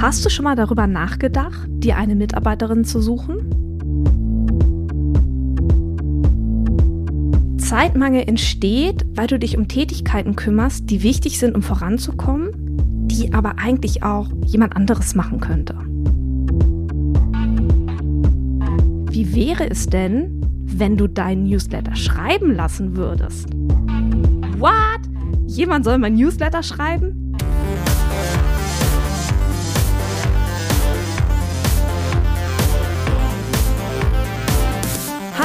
Hast du schon mal darüber nachgedacht, dir eine Mitarbeiterin zu suchen? Zeitmangel entsteht, weil du dich um Tätigkeiten kümmerst, die wichtig sind, um voranzukommen, die aber eigentlich auch jemand anderes machen könnte. Wie wäre es denn, wenn du deinen Newsletter schreiben lassen würdest? What? Jemand soll mein Newsletter schreiben?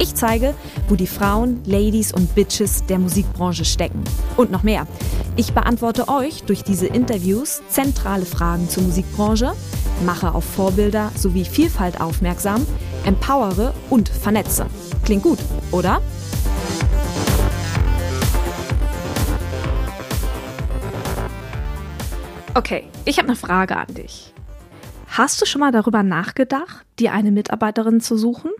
Ich zeige, wo die Frauen, Ladies und Bitches der Musikbranche stecken. Und noch mehr. Ich beantworte euch durch diese Interviews zentrale Fragen zur Musikbranche, mache auf Vorbilder sowie Vielfalt aufmerksam, empowere und vernetze. Klingt gut, oder? Okay, ich habe eine Frage an dich. Hast du schon mal darüber nachgedacht, dir eine Mitarbeiterin zu suchen?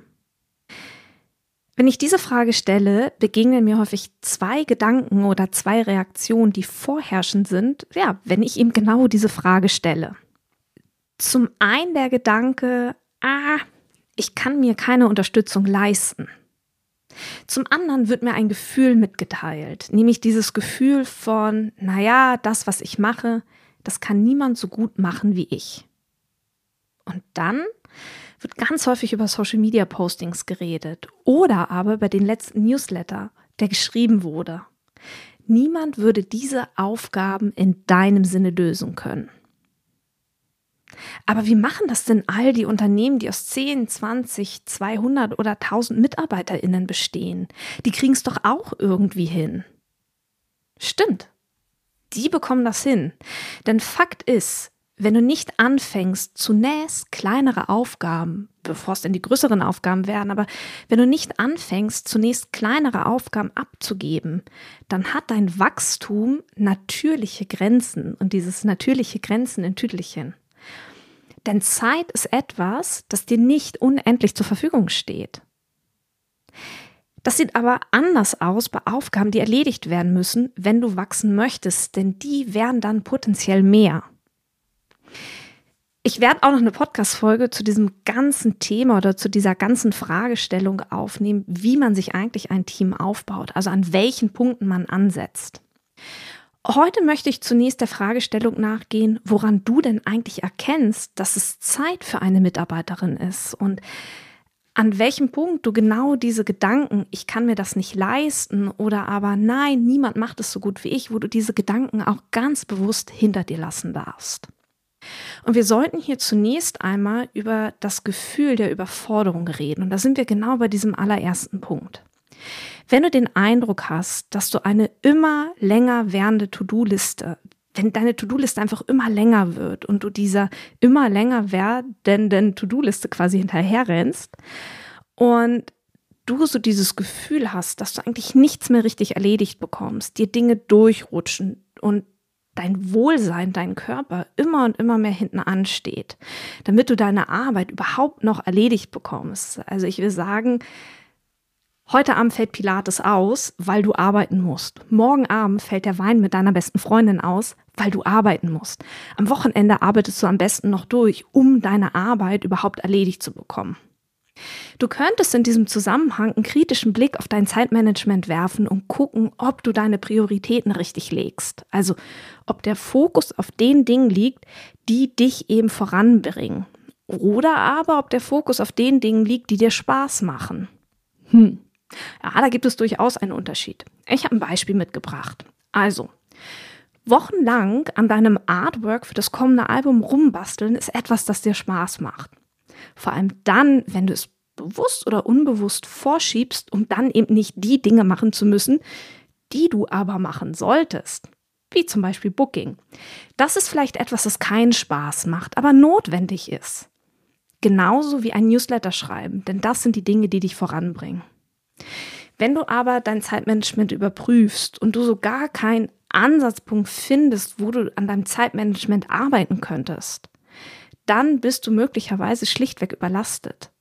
Wenn ich diese Frage stelle, begegnen mir häufig zwei Gedanken oder zwei Reaktionen, die vorherrschend sind, ja, wenn ich ihm genau diese Frage stelle. Zum einen der Gedanke, ah, ich kann mir keine Unterstützung leisten. Zum anderen wird mir ein Gefühl mitgeteilt, nämlich dieses Gefühl von, naja, das, was ich mache, das kann niemand so gut machen wie ich. Und dann wird ganz häufig über Social Media Postings geredet oder aber über den letzten Newsletter, der geschrieben wurde. Niemand würde diese Aufgaben in deinem Sinne lösen können. Aber wie machen das denn all die Unternehmen, die aus 10, 20, 200 oder 1000 MitarbeiterInnen bestehen? Die kriegen es doch auch irgendwie hin. Stimmt, die bekommen das hin. Denn Fakt ist, wenn du nicht anfängst, zunächst kleinere Aufgaben, bevor es denn die größeren Aufgaben werden, aber wenn du nicht anfängst, zunächst kleinere Aufgaben abzugeben, dann hat dein Wachstum natürliche Grenzen und dieses natürliche Grenzen in Tüdelchen. Denn Zeit ist etwas, das dir nicht unendlich zur Verfügung steht. Das sieht aber anders aus bei Aufgaben, die erledigt werden müssen, wenn du wachsen möchtest, denn die werden dann potenziell mehr. Ich werde auch noch eine Podcast-Folge zu diesem ganzen Thema oder zu dieser ganzen Fragestellung aufnehmen, wie man sich eigentlich ein Team aufbaut, also an welchen Punkten man ansetzt. Heute möchte ich zunächst der Fragestellung nachgehen, woran du denn eigentlich erkennst, dass es Zeit für eine Mitarbeiterin ist und an welchem Punkt du genau diese Gedanken, ich kann mir das nicht leisten oder aber nein, niemand macht es so gut wie ich, wo du diese Gedanken auch ganz bewusst hinter dir lassen darfst. Und wir sollten hier zunächst einmal über das Gefühl der Überforderung reden. Und da sind wir genau bei diesem allerersten Punkt. Wenn du den Eindruck hast, dass du eine immer länger werdende To-Do-Liste wenn deine To-Do-Liste einfach immer länger wird und du dieser immer länger werdenden To-Do-Liste quasi hinterherrennst und du so dieses Gefühl hast, dass du eigentlich nichts mehr richtig erledigt bekommst, dir Dinge durchrutschen und dein Wohlsein, dein Körper immer und immer mehr hinten ansteht, damit du deine Arbeit überhaupt noch erledigt bekommst. Also ich will sagen, Heute Abend fällt Pilates aus, weil du arbeiten musst. Morgen Abend fällt der Wein mit deiner besten Freundin aus, weil du arbeiten musst. Am Wochenende arbeitest du am besten noch durch, um deine Arbeit überhaupt erledigt zu bekommen. Du könntest in diesem Zusammenhang einen kritischen Blick auf dein Zeitmanagement werfen und gucken, ob du deine Prioritäten richtig legst. Also ob der Fokus auf den Dingen liegt, die dich eben voranbringen. Oder aber ob der Fokus auf den Dingen liegt, die dir Spaß machen. Hm. Ja, da gibt es durchaus einen Unterschied. Ich habe ein Beispiel mitgebracht. Also, wochenlang an deinem Artwork für das kommende Album rumbasteln ist etwas, das dir Spaß macht. Vor allem dann, wenn du es bewusst oder unbewusst vorschiebst, um dann eben nicht die Dinge machen zu müssen, die du aber machen solltest. wie zum Beispiel Booking. Das ist vielleicht etwas, das keinen Spaß macht, aber notwendig ist. Genauso wie ein Newsletter schreiben, denn das sind die Dinge, die dich voranbringen. Wenn du aber dein Zeitmanagement überprüfst und du so gar keinen Ansatzpunkt findest, wo du an deinem Zeitmanagement arbeiten könntest, dann bist du möglicherweise schlichtweg überlastet.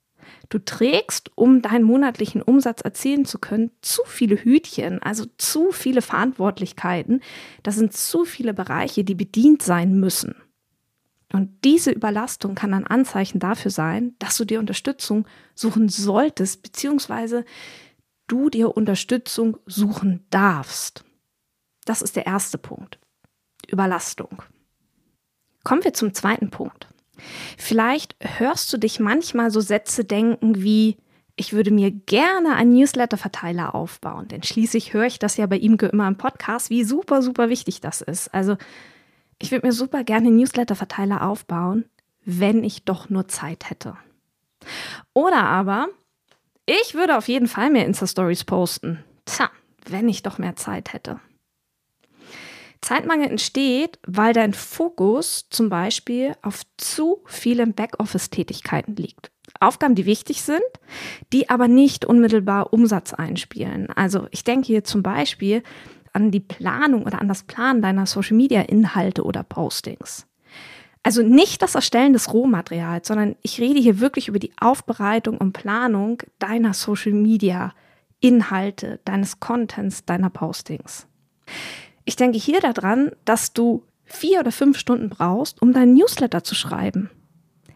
Du trägst, um deinen monatlichen Umsatz erzielen zu können, zu viele Hütchen, also zu viele Verantwortlichkeiten. Das sind zu viele Bereiche, die bedient sein müssen. Und diese Überlastung kann ein Anzeichen dafür sein, dass du dir Unterstützung suchen solltest, beziehungsweise du dir Unterstützung suchen darfst. Das ist der erste Punkt. Überlastung. Kommen wir zum zweiten Punkt. Vielleicht hörst du dich manchmal so Sätze denken wie, ich würde mir gerne einen Newsletter-Verteiler aufbauen, denn schließlich höre ich das ja bei ihm immer im Podcast, wie super, super wichtig das ist. Also ich würde mir super gerne einen Newsletter-Verteiler aufbauen, wenn ich doch nur Zeit hätte. Oder aber, ich würde auf jeden Fall mehr Insta-Stories posten. Tja, wenn ich doch mehr Zeit hätte. Zeitmangel entsteht, weil dein Fokus zum Beispiel auf zu vielen Backoffice-Tätigkeiten liegt. Aufgaben, die wichtig sind, die aber nicht unmittelbar Umsatz einspielen. Also ich denke hier zum Beispiel an die Planung oder an das Planen deiner Social-Media-Inhalte oder Postings. Also nicht das Erstellen des Rohmaterials, sondern ich rede hier wirklich über die Aufbereitung und Planung deiner Social-Media-Inhalte, deines Contents, deiner Postings. Ich denke hier daran, dass du vier oder fünf Stunden brauchst, um deinen Newsletter zu schreiben.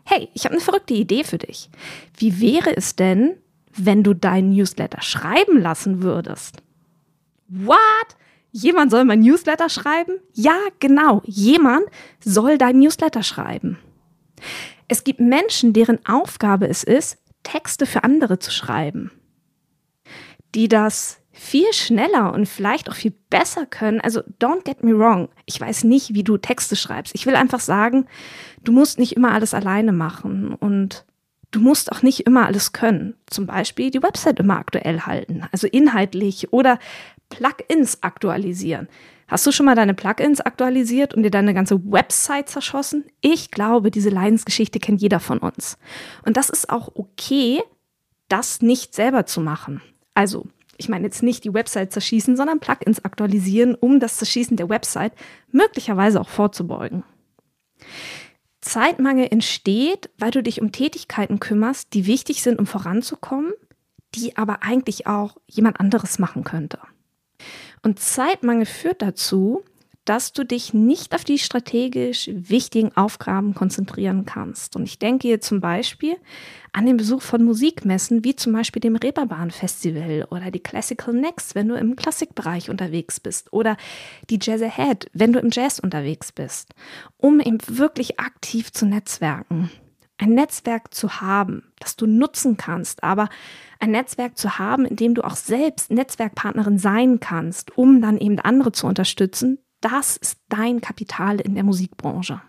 Hey, ich habe eine verrückte Idee für dich. Wie wäre es denn, wenn du deinen Newsletter schreiben lassen würdest? What? Jemand soll mein Newsletter schreiben? Ja, genau. Jemand soll dein Newsletter schreiben. Es gibt Menschen, deren Aufgabe es ist, Texte für andere zu schreiben, die das viel schneller und vielleicht auch viel besser können. Also don't get me wrong. Ich weiß nicht, wie du Texte schreibst. Ich will einfach sagen, du musst nicht immer alles alleine machen und du musst auch nicht immer alles können. Zum Beispiel die Website immer aktuell halten, also inhaltlich oder Plugins aktualisieren. Hast du schon mal deine Plugins aktualisiert und dir deine ganze Website zerschossen? Ich glaube, diese Leidensgeschichte kennt jeder von uns. Und das ist auch okay, das nicht selber zu machen. Also ich meine jetzt nicht die Website zerschießen, sondern Plugins aktualisieren, um das Zerschießen der Website möglicherweise auch vorzubeugen. Zeitmangel entsteht, weil du dich um Tätigkeiten kümmerst, die wichtig sind, um voranzukommen, die aber eigentlich auch jemand anderes machen könnte. Und Zeitmangel führt dazu, dass du dich nicht auf die strategisch wichtigen Aufgaben konzentrieren kannst. Und ich denke hier zum Beispiel an den Besuch von Musikmessen, wie zum Beispiel dem Reeperbahn Festival oder die Classical Next, wenn du im Klassikbereich unterwegs bist oder die Jazz Ahead, wenn du im Jazz unterwegs bist, um eben wirklich aktiv zu netzwerken. Ein Netzwerk zu haben, das du nutzen kannst, aber ein Netzwerk zu haben, in dem du auch selbst Netzwerkpartnerin sein kannst, um dann eben andere zu unterstützen, das ist dein Kapital in der Musikbranche.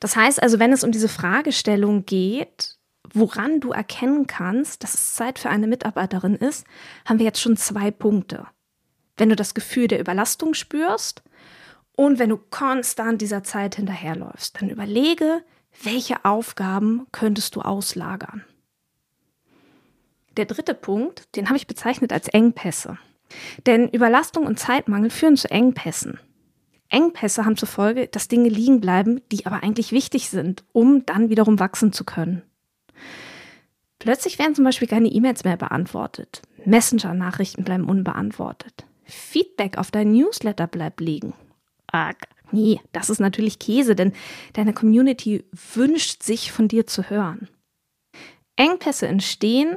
Das heißt also, wenn es um diese Fragestellung geht, woran du erkennen kannst, dass es Zeit für eine Mitarbeiterin ist, haben wir jetzt schon zwei Punkte. Wenn du das Gefühl der Überlastung spürst und wenn du konstant dieser Zeit hinterherläufst, dann überlege, welche Aufgaben könntest du auslagern. Der dritte Punkt, den habe ich bezeichnet als Engpässe. Denn Überlastung und Zeitmangel führen zu Engpässen. Engpässe haben zur Folge, dass Dinge liegen bleiben, die aber eigentlich wichtig sind, um dann wiederum wachsen zu können. Plötzlich werden zum Beispiel keine E-Mails mehr beantwortet. Messenger-Nachrichten bleiben unbeantwortet. Feedback auf dein Newsletter bleibt liegen. Ach, nee, das ist natürlich Käse, denn deine Community wünscht sich von dir zu hören. Engpässe entstehen,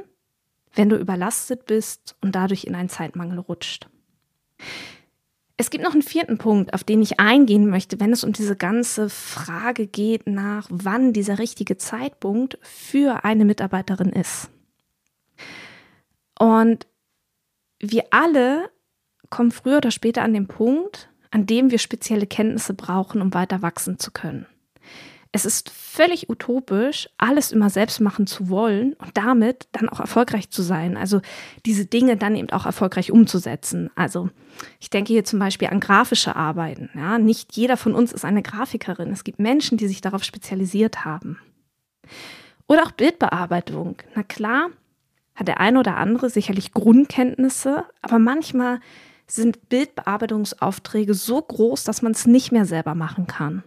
wenn du überlastet bist und dadurch in einen Zeitmangel rutscht. Es gibt noch einen vierten Punkt, auf den ich eingehen möchte, wenn es um diese ganze Frage geht nach, wann dieser richtige Zeitpunkt für eine Mitarbeiterin ist. Und wir alle kommen früher oder später an den Punkt, an dem wir spezielle Kenntnisse brauchen, um weiter wachsen zu können. Es ist völlig utopisch, alles immer selbst machen zu wollen und damit dann auch erfolgreich zu sein. Also diese Dinge dann eben auch erfolgreich umzusetzen. Also ich denke hier zum Beispiel an grafische Arbeiten. Ja, nicht jeder von uns ist eine Grafikerin. Es gibt Menschen, die sich darauf spezialisiert haben. Oder auch Bildbearbeitung. Na klar, hat der eine oder andere sicherlich Grundkenntnisse, aber manchmal sind Bildbearbeitungsaufträge so groß, dass man es nicht mehr selber machen kann.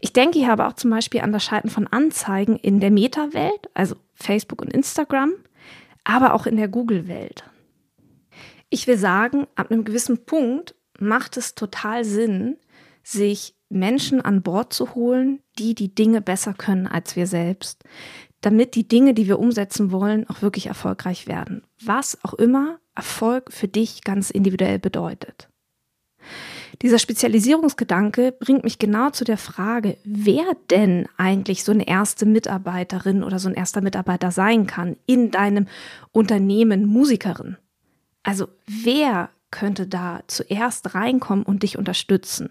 Ich denke hier aber auch zum Beispiel an das Schalten von Anzeigen in der Meta-Welt, also Facebook und Instagram, aber auch in der Google-Welt. Ich will sagen, ab einem gewissen Punkt macht es total Sinn, sich Menschen an Bord zu holen, die die Dinge besser können als wir selbst, damit die Dinge, die wir umsetzen wollen, auch wirklich erfolgreich werden. Was auch immer Erfolg für dich ganz individuell bedeutet. Dieser Spezialisierungsgedanke bringt mich genau zu der Frage, wer denn eigentlich so eine erste Mitarbeiterin oder so ein erster Mitarbeiter sein kann in deinem Unternehmen Musikerin. Also wer könnte da zuerst reinkommen und dich unterstützen?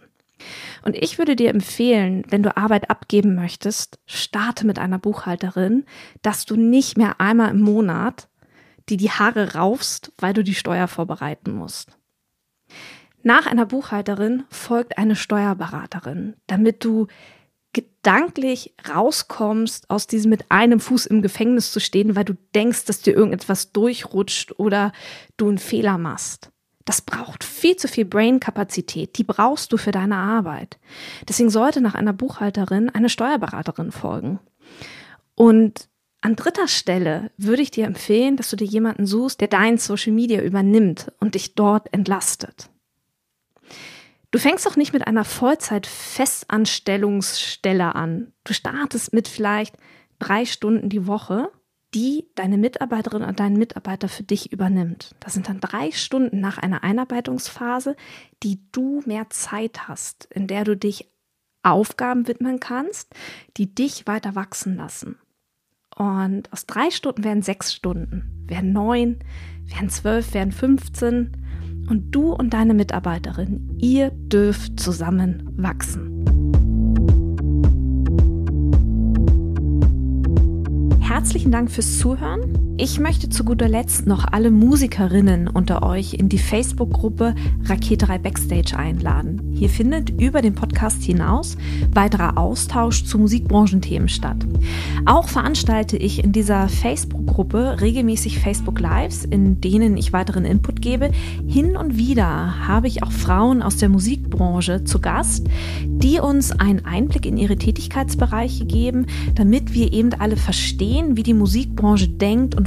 Und ich würde dir empfehlen, wenn du Arbeit abgeben möchtest, starte mit einer Buchhalterin, dass du nicht mehr einmal im Monat die die Haare raufst, weil du die Steuer vorbereiten musst. Nach einer Buchhalterin folgt eine Steuerberaterin, damit du gedanklich rauskommst, aus diesem mit einem Fuß im Gefängnis zu stehen, weil du denkst, dass dir irgendetwas durchrutscht oder du einen Fehler machst. Das braucht viel zu viel Brain-Kapazität. Die brauchst du für deine Arbeit. Deswegen sollte nach einer Buchhalterin eine Steuerberaterin folgen. Und an dritter Stelle würde ich dir empfehlen, dass du dir jemanden suchst, der dein Social Media übernimmt und dich dort entlastet. Du fängst auch nicht mit einer Vollzeit-Festanstellungsstelle an. Du startest mit vielleicht drei Stunden die Woche, die deine Mitarbeiterin und deinen Mitarbeiter für dich übernimmt. Das sind dann drei Stunden nach einer Einarbeitungsphase, die du mehr Zeit hast, in der du dich Aufgaben widmen kannst, die dich weiter wachsen lassen. Und aus drei Stunden werden sechs Stunden, werden neun, werden zwölf, werden 15 und du und deine Mitarbeiterin, ihr dürft zusammen wachsen. Herzlichen Dank fürs Zuhören. Ich möchte zu guter Letzt noch alle Musikerinnen unter euch in die Facebook-Gruppe Raketerei Backstage einladen. Hier findet über den Podcast hinaus weiterer Austausch zu Musikbranchenthemen statt. Auch veranstalte ich in dieser Facebook-Gruppe regelmäßig Facebook Lives, in denen ich weiteren Input gebe. Hin und wieder habe ich auch Frauen aus der Musikbranche zu Gast, die uns einen Einblick in ihre Tätigkeitsbereiche geben, damit wir eben alle verstehen, wie die Musikbranche denkt und